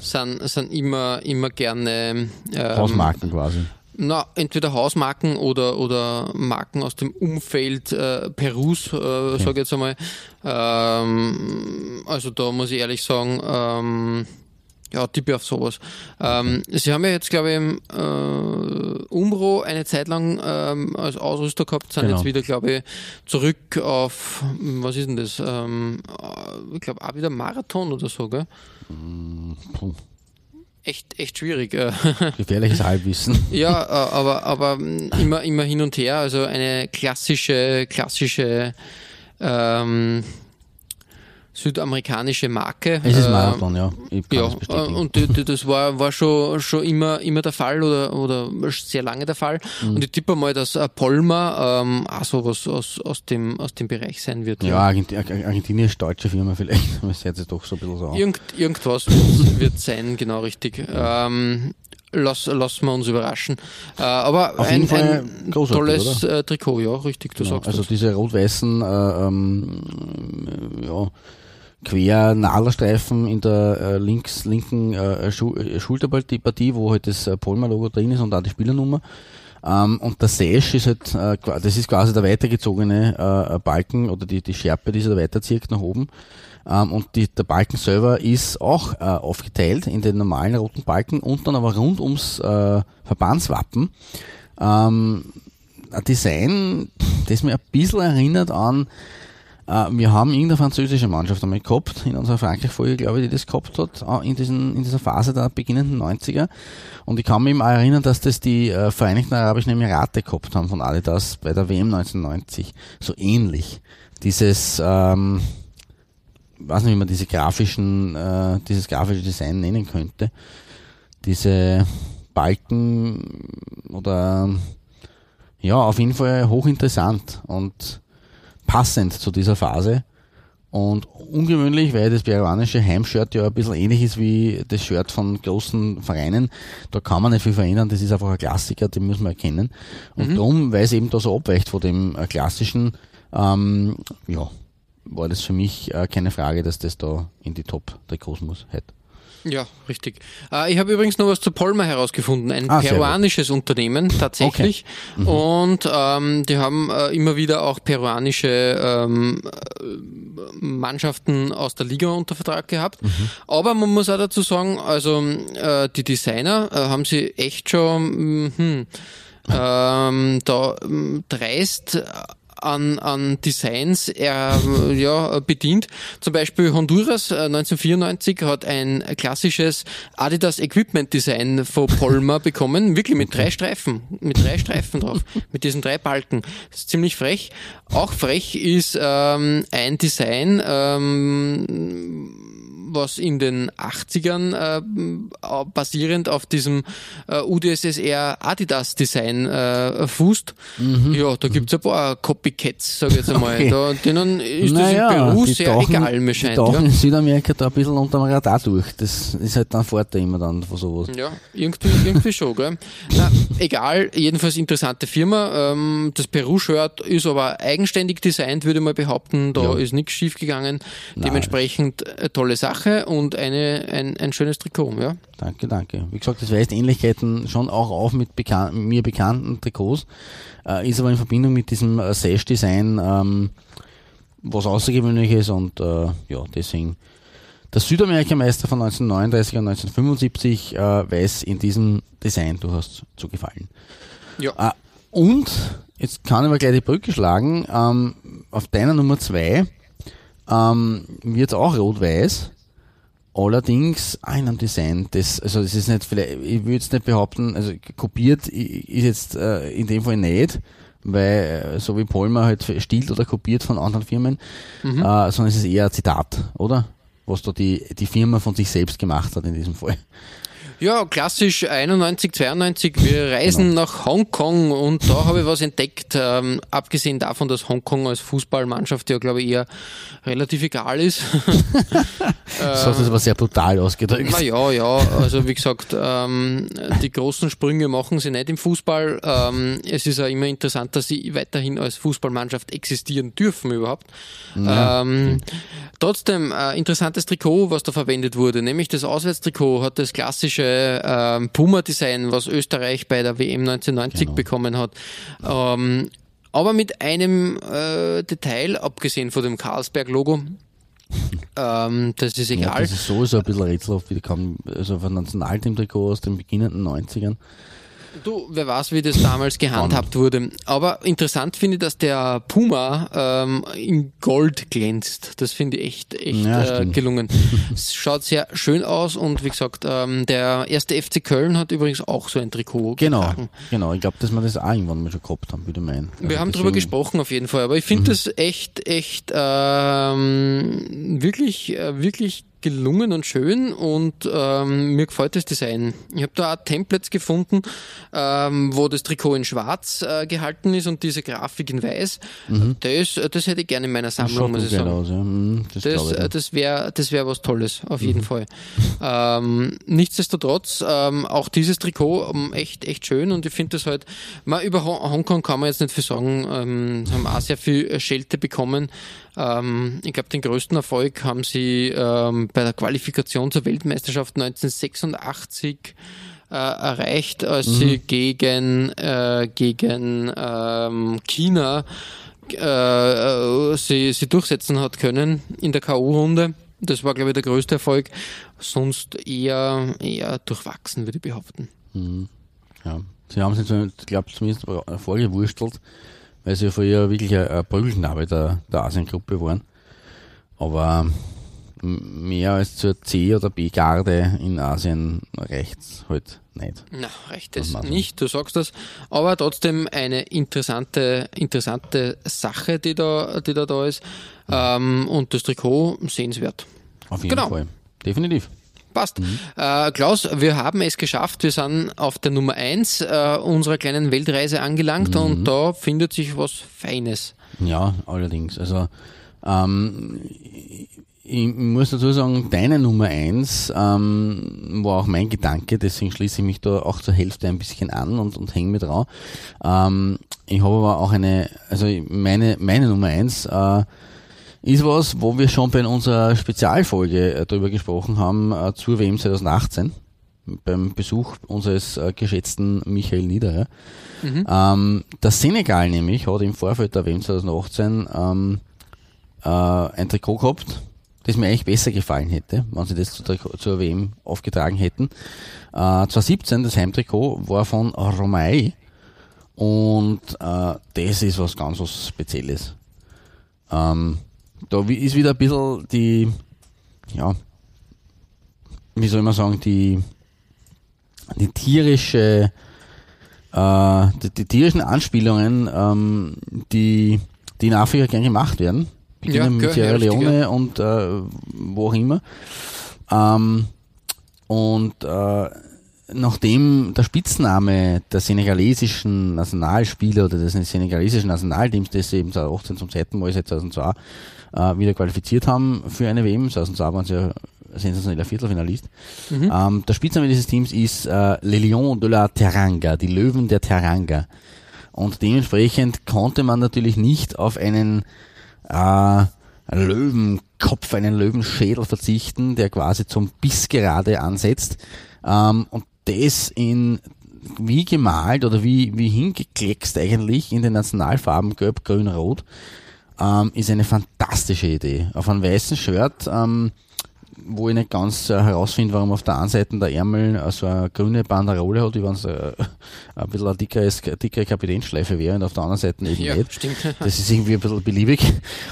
sind, sind immer, immer gerne ähm, Hausmarken quasi. Na, entweder Hausmarken oder, oder Marken aus dem Umfeld äh, Perus, äh, okay. sage ich jetzt einmal. Ähm, also da muss ich ehrlich sagen, ähm, ja, tippe auf sowas. Ähm, Sie haben ja jetzt, glaube ich, im äh, Umbro eine Zeit lang ähm, als Ausrüster gehabt, sind genau. jetzt wieder, glaube ich, zurück auf, was ist denn das? Ähm, ich glaube, auch wieder Marathon oder so, gell? Puh. Echt, echt schwierig. Äh. <laughs> Gefährliches Halbwissen. ja, äh, aber, aber immer, immer hin und her. Also eine klassische, klassische ähm, südamerikanische Marke. Es ist Marathon, äh, ja. ja, äh, und die, die, das war, war schon, schon immer, immer der Fall oder, oder sehr lange der Fall. Mhm. Und ich tippe mal, dass Polma ähm, auch sowas aus, aus, dem, aus dem Bereich sein wird. Ja, ja. Argentinien ist deutsche Firma vielleicht. <laughs> Das hört sich doch so ein bisschen so an. Irgend, irgendwas wird sein, genau richtig. Ähm, lass, lassen wir uns überraschen. Äh, aber Auf ein, ein tolles äh, Trikot, ja, richtig, du genau, sagst Also das. diese rot-weißen äh, ähm, ja, quer Nadelstreifen in der äh, links, linken äh, Schu Schulterpartie, wo halt das äh, Polmer-Logo drin ist und auch die Spielernummer. Ähm, und der Sash ist halt, äh, das ist quasi der weitergezogene äh, Balken oder die, die Schärpe, die sich da weiterzieht nach oben. Ähm, und die, der Balken selber ist auch äh, aufgeteilt in den normalen roten Balken und dann aber rund ums äh, Verbandswappen. Ähm, ein Design, das mir ein bisschen erinnert an äh, wir haben irgendeine französische Mannschaft einmal gehabt, in unserer Frankreich-Folge, glaube ich, die das gehabt hat, äh, in, diesen, in dieser Phase der beginnenden 90er. Und ich kann mich auch erinnern, dass das die äh, Vereinigten Arabischen Emirate gehabt haben von Adidas bei der WM 1990. So ähnlich. Dieses, ähm, weiß nicht, wie man diese grafischen, äh, dieses grafische Design nennen könnte. Diese Balken oder ja, auf jeden Fall hochinteressant und passend zu dieser Phase. Und ungewöhnlich, weil das peruanische Heimshirt ja ein bisschen ähnlich ist wie das Shirt von großen Vereinen. Da kann man nicht viel verändern, das ist einfach ein Klassiker, den müssen wir erkennen. Und mhm. darum, weil es eben da so abweicht von dem äh, klassischen, ähm, ja, war das für mich äh, keine Frage, dass das da in die Top-Trikots muss heute. Ja, richtig. Äh, ich habe übrigens noch was zu Polmer herausgefunden, ein ah, peruanisches Unternehmen tatsächlich. Okay. Mhm. Und ähm, die haben äh, immer wieder auch peruanische ähm, Mannschaften aus der Liga unter Vertrag gehabt. Mhm. Aber man muss auch dazu sagen, also äh, die Designer äh, haben sie echt schon hm, ähm, da dreist an, an Designs er, ja, bedient. Zum Beispiel Honduras 1994 äh, hat ein klassisches Adidas Equipment Design von Polmer bekommen, wirklich mit drei Streifen, mit drei Streifen drauf, <laughs> mit diesen drei Balken. Das ist ziemlich frech. Auch frech ist ähm, ein Design, ähm, was in den 80ern äh, basierend auf diesem äh, UdSSR Adidas Design äh, fußt. Mhm. Ja, da gibt's ein paar Copycats, sage ich jetzt einmal. Okay. Da, denen ist naja, das im Peru sehr tauchen, egal, mir scheint. Die tauchen ja. in Südamerika da ein bisschen unter dem Radar durch. Das ist halt dann Vorteil immer dann von sowas. Ja, irgendwie, irgendwie schon, gell? Na, egal, jedenfalls interessante Firma. Ähm, das Peru-Shirt ist aber eigenständig designt, würde ich mal behaupten. Da ja. ist nichts schief gegangen. Dementsprechend äh, tolle Sache. Sache und eine, ein, ein schönes Trikot, ja. Danke, danke. Wie gesagt, das weist Ähnlichkeiten schon auch auf mit bekan mir bekannten Trikots, äh, ist aber in Verbindung mit diesem äh, Sash-Design ähm, was außergewöhnlich ist und äh, ja, deswegen der Südamerikameister von 1939 und 1975 äh, weiß in diesem Design durchaus zu gefallen. Ja. Äh, und jetzt kann ich mal gleich die Brücke schlagen. Ähm, auf deiner Nummer 2 ähm, wird es auch rot-weiß. Allerdings auch in einem Design, das, also das ist nicht vielleicht, ich würde jetzt nicht behaupten, also kopiert ist jetzt äh, in dem Fall nicht, weil äh, so wie Polmer halt stiehlt oder kopiert von anderen Firmen, mhm. äh, sondern es ist eher ein Zitat, oder? Was da die, die Firma von sich selbst gemacht hat in diesem Fall. Ja, klassisch 91, 92. Wir reisen genau. nach Hongkong und da habe ich was entdeckt. Ähm, abgesehen davon, dass Hongkong als Fußballmannschaft ja, glaube ich, eher relativ egal ist. <laughs> <laughs> das hat das aber sehr brutal ausgedrückt. Na ja, ja, also wie gesagt, ähm, die großen Sprünge machen sie nicht im Fußball. Ähm, es ist ja immer interessant, dass sie weiterhin als Fußballmannschaft existieren dürfen überhaupt. Ja, ähm, trotzdem, äh, interessantes Trikot, was da verwendet wurde, nämlich das Auswärtstrikot hat das klassische ähm, Puma-Design, was Österreich bei der WM 1990 Genau. bekommen hat. Ähm, aber mit einem äh, Detail, abgesehen von dem Carlsberg-Logo, ähm, das ist Ja, egal. das ist sowieso ein bisschen rätselhaft, wie die kam, also von Nationalteam-Trikot aus den beginnenden 90ern. Du, wer weiß, wie das damals gehandhabt wurde. Aber interessant finde ich, dass der Puma ähm, in Gold glänzt. Das finde ich echt, echt Ja, äh, gelungen. <laughs> es schaut sehr schön aus und wie gesagt, ähm, der erste FC Köln hat übrigens auch so ein Trikot Genau, getragen. genau. Ich glaube, dass wir das auch irgendwann mal schon gehabt haben, würde ich meinen. Wir Also haben drüber deswegen- gesprochen auf jeden Fall, aber ich finde das echt, echt ähm, wirklich, äh, wirklich gelungen und schön und ähm, mir gefällt das Design. Ich habe da auch Templates gefunden, ähm, wo das Trikot in schwarz äh, gehalten ist und diese Grafik in weiß. Das, das hätte ich gerne in meiner Sammlung, muss ich geil sagen. aus, ja. Mhm, Das, Das, ich. äh, das wäre das wär was Tolles, auf jeden Fall. Ähm, nichtsdestotrotz, ähm, auch dieses Trikot ähm, echt, echt schön und ich finde das halt, mal über Hong- Hongkong kann man jetzt nicht viel sagen, ähm, haben auch sehr viel äh, Schelte bekommen. Ich glaube, den größten Erfolg haben sie bei der Qualifikation zur Weltmeisterschaft 1986 äh, erreicht, als sie gegen, äh, gegen ähm, China äh, äh, sie, sie durchsetzen hat können in der K.O.-Runde. Das war, glaube ich, der größte Erfolg. Sonst eher, eher durchwachsen, würde ich behaupten. Ja. Sie haben sich, ich glaube, zumindest vorgewurstelt, weil sie ja früher wirklich ein, Prügelknabe der, der Asiengruppe waren. Aber mehr als zur C- oder B-Garde in Asien reicht's halt nicht. Na, es machen. nicht, du sagst das. Aber trotzdem eine interessante, interessante Sache, die da, die da, da ist. Ähm, und das Trikot sehenswert. Auf jeden Genau. Fall. Definitiv. Passt. Äh, Klaus, wir haben es geschafft. Wir sind auf der Nummer eins äh, unserer kleinen Weltreise angelangt und da findet sich was Feines. Ja, allerdings. Also ähm, ich muss dazu sagen, deine Nummer eins ähm, war auch mein Gedanke, deswegen schließe ich mich da auch zur Hälfte ein bisschen an und, und hänge mit dran. Ähm, ich habe aber auch eine, also meine, meine Nummer eins äh, ist was, wo wir schon bei unserer Spezialfolge äh, drüber gesprochen haben, äh, zur WM 2018, beim Besuch unseres äh, geschätzten Michael Niederer. Ähm, der Senegal nämlich hat im Vorfeld der WM 2018 ähm, äh, ein Trikot gehabt, das mir eigentlich besser gefallen hätte, wenn sie das Trikot- zur WM aufgetragen hätten. Äh, 2017, das Heimtrikot, war von Romay und äh, das ist was ganz was Spezielles. Ähm, da ist wieder ein bisschen die, ja, wie soll man sagen, die, die tierische, äh, die, die tierischen Anspielungen, ähm, die, die in Afrika gern gemacht werden. Beginnen Ja, mit Sierra Leone und äh, wo auch immer. Ähm, und äh, nachdem der Spitzname der senegalesischen Nationalspieler oder des senegalesischen Nationalteams, das sie eben 2018 zum zweiten Mal seit 2002 äh, wieder qualifiziert haben für eine WM, 2002 waren sie ja sensationeller Viertelfinalist. Ähm, der Spitzname dieses Teams ist äh, Les Lions de la Teranga, die Löwen der Teranga. Und dementsprechend konnte man natürlich nicht auf einen äh, Löwenkopf, einen Löwenschädel verzichten, der quasi zum Biss gerade ansetzt. Ähm, und das in wie gemalt oder wie, wie hingekleckst eigentlich in den Nationalfarben Gelb, Grün, Rot, ähm, ist eine fantastische Idee. Auf einem weißen Shirt, ähm, wo ich nicht ganz äh, herausfinde, warum auf der einen Seite der Ärmel äh, so eine grüne Banderole hat, wie wenn es äh, <laughs> ein bisschen eine dickere, dickere Kapitänsschleife wäre und auf der anderen Seite eben Ja, nicht. stimmt. <laughs> <laughs> Das ist irgendwie ein bisschen beliebig.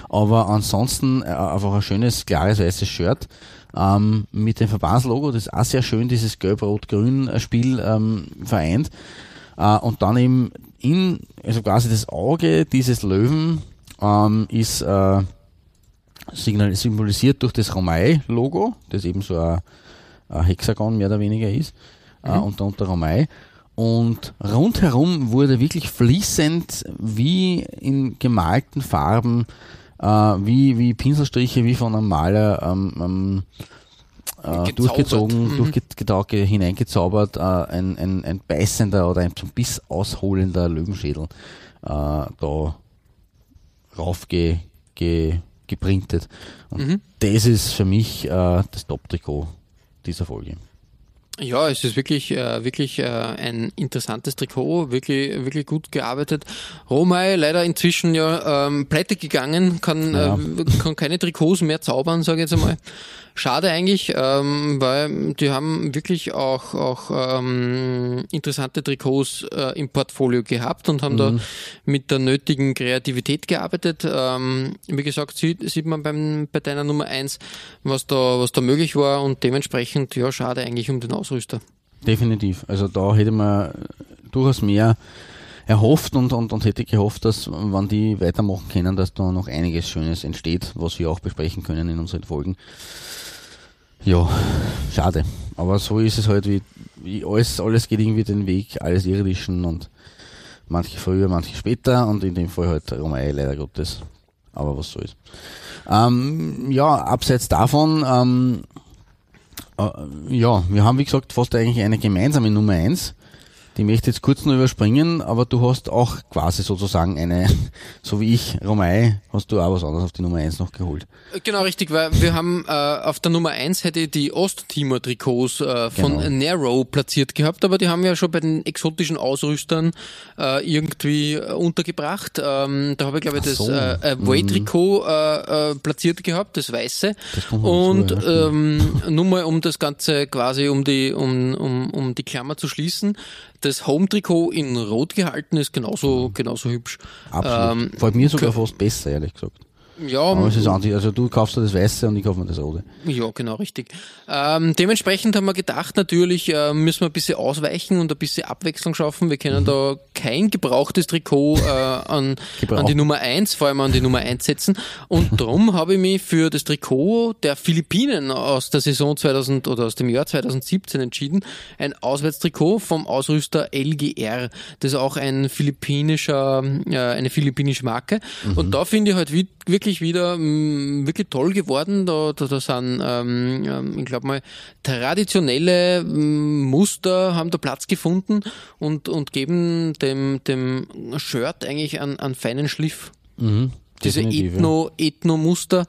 Aber ansonsten äh, einfach ein schönes, klares, weißes Shirt ähm, mit dem Verbandslogo, das auch sehr schön dieses Gelb-Rot-Grün-Spiel ähm, vereint. Äh, und dann eben in, also quasi das Auge dieses Löwen ähm, ist äh, signal symbolisiert durch das Romay-Logo, das eben so ein, ein Hexagon mehr oder weniger ist, äh, und darunter Romay. Und rundherum wurde wirklich fließend wie in gemalten Farben äh, wie, wie Pinselstriche, wie von einem Maler ähm, ähm, äh, durchgezogen, Mhm. durchgetaucht, hineingezaubert, äh, ein, ein, ein beißender oder ein zum Biss ausholender Löwenschädel äh, da rauf ge, ge, geprintet. Und Mhm. das ist für mich äh, das Top-Trikot dieser Folge. Ja, es ist wirklich, äh, wirklich äh, ein interessantes Trikot, wirklich, wirklich gut gearbeitet. Romay leider inzwischen ja ähm, pleite gegangen, kann, Ja. äh, kann keine Trikots mehr zaubern, sage ich jetzt einmal. Schade eigentlich, ähm, weil die haben wirklich auch, auch ähm, interessante Trikots äh, im Portfolio gehabt und haben da mit der nötigen Kreativität gearbeitet. Ähm, wie gesagt, sieht, sieht man beim, bei deiner Nummer eins, was da, was da möglich war und dementsprechend, ja, schade eigentlich um den Ausrüster. Definitiv. Also da hätte man durchaus mehr erhofft und, und, und hätte gehofft, dass, wenn die weitermachen können, dass da noch einiges Schönes entsteht, was wir auch besprechen können in unseren Folgen. Ja, schade. Aber so ist es halt, wie, wie alles, alles geht irgendwie den Weg, alles Irdischen und manche früher, manche später und in dem Fall halt Romay leider Gottes. Aber was soll's. Ähm, ja, abseits davon, ähm, äh, ja, wir haben wie gesagt fast eigentlich eine gemeinsame Nummer eins. Die möchte ich jetzt kurz nur überspringen, aber du hast auch quasi sozusagen eine, <laughs> so wie ich, Romay, hast du auch was anderes auf die Nummer eins noch geholt. Genau, richtig, weil wir haben äh, auf der Nummer eins hätte ich die Osttimor Trikots äh, von Genau. Narrow platziert gehabt, aber die haben wir ja schon bei den exotischen Ausrüstern äh, irgendwie äh, untergebracht. Ähm, da habe ich glaube ich das so. äh, Away-Trikot äh, äh, platziert gehabt, das weiße. Das noch Und dazu, ja, ähm, nur mal um das Ganze quasi um die um, um, um die Klammer zu schließen. Das Home-Trikot in Rot gehalten ist genauso genauso hübsch. Absolut. Ähm, Fällt mir sogar fast besser, ehrlich gesagt. Ja, Aber es ist an sich, also du kaufst dir das Weiße und ich kaufe mir das Rote. Ja, genau, richtig. Ähm, dementsprechend haben wir gedacht, natürlich äh, müssen wir ein bisschen ausweichen und ein bisschen Abwechslung schaffen. Wir können da kein gebrauchtes Trikot äh, an, <laughs> an die Nummer eins, vor allem an die Nummer eins setzen. Und <laughs> darum habe ich mich für das Trikot der Philippinen aus der Saison 2000 oder aus dem Jahr 2017 entschieden. Ein Auswärtstrikot vom Ausrüster LGR. Das ist auch ein philippinischer, äh, eine philippinische Marke. Und da finde ich halt wirklich wieder mh, wirklich toll geworden. Da, da, da sind, ähm, ähm, ich glaube mal, traditionelle mh, Muster haben da Platz gefunden und, und geben dem, dem Shirt eigentlich einen, einen feinen Schliff. Diese ja. Ethno, Ethno-Muster.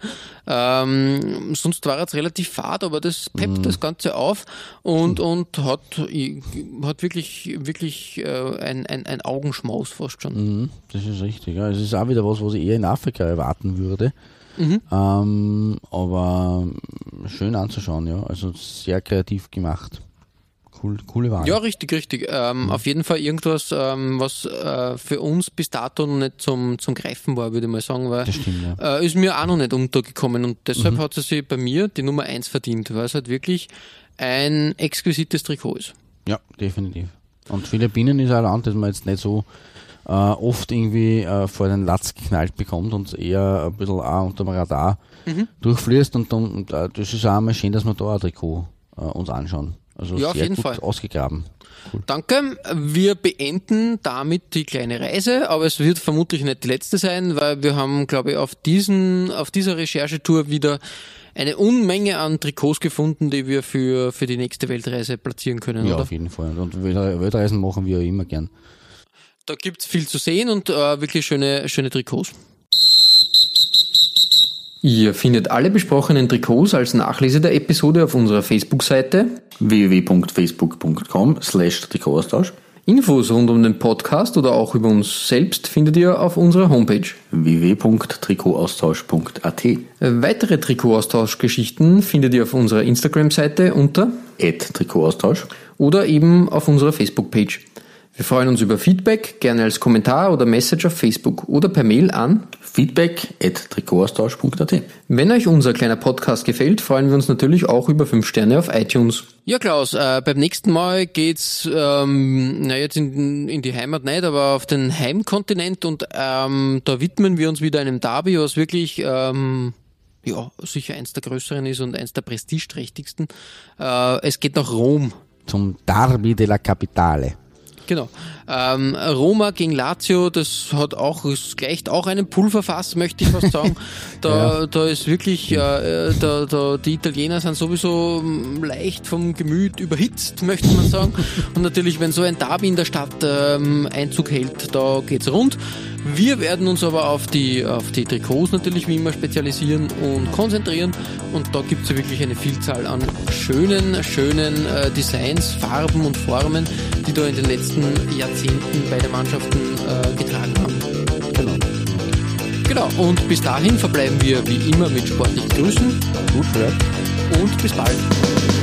Ähm, sonst war es relativ fad, aber das peppt Mhm. das Ganze auf und, und hat, hat wirklich, wirklich äh, ein, ein, ein Augenschmaus fast schon. Mhm, das ist richtig. Ja. Es ist auch wieder was, was ich eher in Afrika erwarten würde. Mhm. Ähm, aber schön anzuschauen, ja. Also sehr kreativ gemacht. Cool, coole Wahl. Ja, richtig, richtig. Ähm, Auf jeden Fall irgendwas, ähm, was äh, für uns bis dato noch nicht zum, zum Greifen war, würde ich mal sagen, weil Das stimmt, ja. äh, ist mir auch noch nicht untergekommen und deshalb hat sie sich bei mir die Nummer eins verdient, weil es halt wirklich ein exquisites Trikot ist. Ja, definitiv. Und Philippinen ist ein Land, das man jetzt nicht so äh, oft irgendwie äh, vor den Latz geknallt bekommt und eher ein bisschen auch unter dem Radar Mhm. durchfließt und, dann, und äh, das ist auch mal schön, dass wir da ein Trikot äh, uns anschauen. Also Ja, auf jeden gut Fall. ausgegraben. Danke. Wir beenden damit die kleine Reise, aber es wird vermutlich nicht die letzte sein, weil wir haben, glaube ich, auf diesen, auf dieser Recherchetour wieder eine Unmenge an Trikots gefunden, die wir für, für die nächste Weltreise platzieren können, Ja, oder? auf jeden Fall. Und Welt- Weltreisen machen wir ja immer gern. Da gibt's viel zu sehen und äh, wirklich schöne, schöne Trikots. Ihr findet alle besprochenen Trikots als Nachlese der Episode auf unserer Facebook-Seite. www.facebook.com slash Trikotaustausch Infos rund um den Podcast oder auch über uns selbst findet ihr auf unserer Homepage. www.trikotaustausch.at Weitere Trikotaustauschgeschichten findet ihr auf unserer Instagram-Seite unter Trikotaustausch oder eben auf unserer Facebook-Page. Wir freuen uns über Feedback, gerne als Kommentar oder Message auf Facebook oder per Mail an. feedback at Trikotaustausch.at Wenn euch unser kleiner Podcast gefällt, freuen wir uns natürlich auch über 5 Sterne auf iTunes. Ja, Klaus, äh, beim nächsten Mal geht's, ähm, na jetzt in, in die Heimat nicht, aber auf den Heimkontinent und ähm, da widmen wir uns wieder einem Derby, was wirklich ähm, ja, sicher eins der größeren ist und eins der prestigeträchtigsten. Äh, es geht nach Rom. zum Derby della Capitale. Genau. Ähm, Roma gegen Lazio, das hat auch, es gleicht auch einem Pulverfass, möchte ich fast sagen. <laughs> Da, ja. da ist wirklich, äh, da, da, die Italiener sind sowieso mm, leicht vom Gemüt überhitzt, möchte man sagen. Und natürlich, wenn so ein Derby in der Stadt ähm, Einzug hält, da geht's rund. Wir werden uns aber auf die, auf die Trikots natürlich wie immer spezialisieren und konzentrieren. Und da gibt es ja wirklich eine Vielzahl an schönen, schönen äh, Designs, Farben und Formen, die da in den letzten Jahrzehnten beide Mannschaften äh, getragen haben. Genau. Genau, und bis dahin verbleiben wir wie immer mit sportlichen Grüßen. Gut, vielleicht. Und bis bald.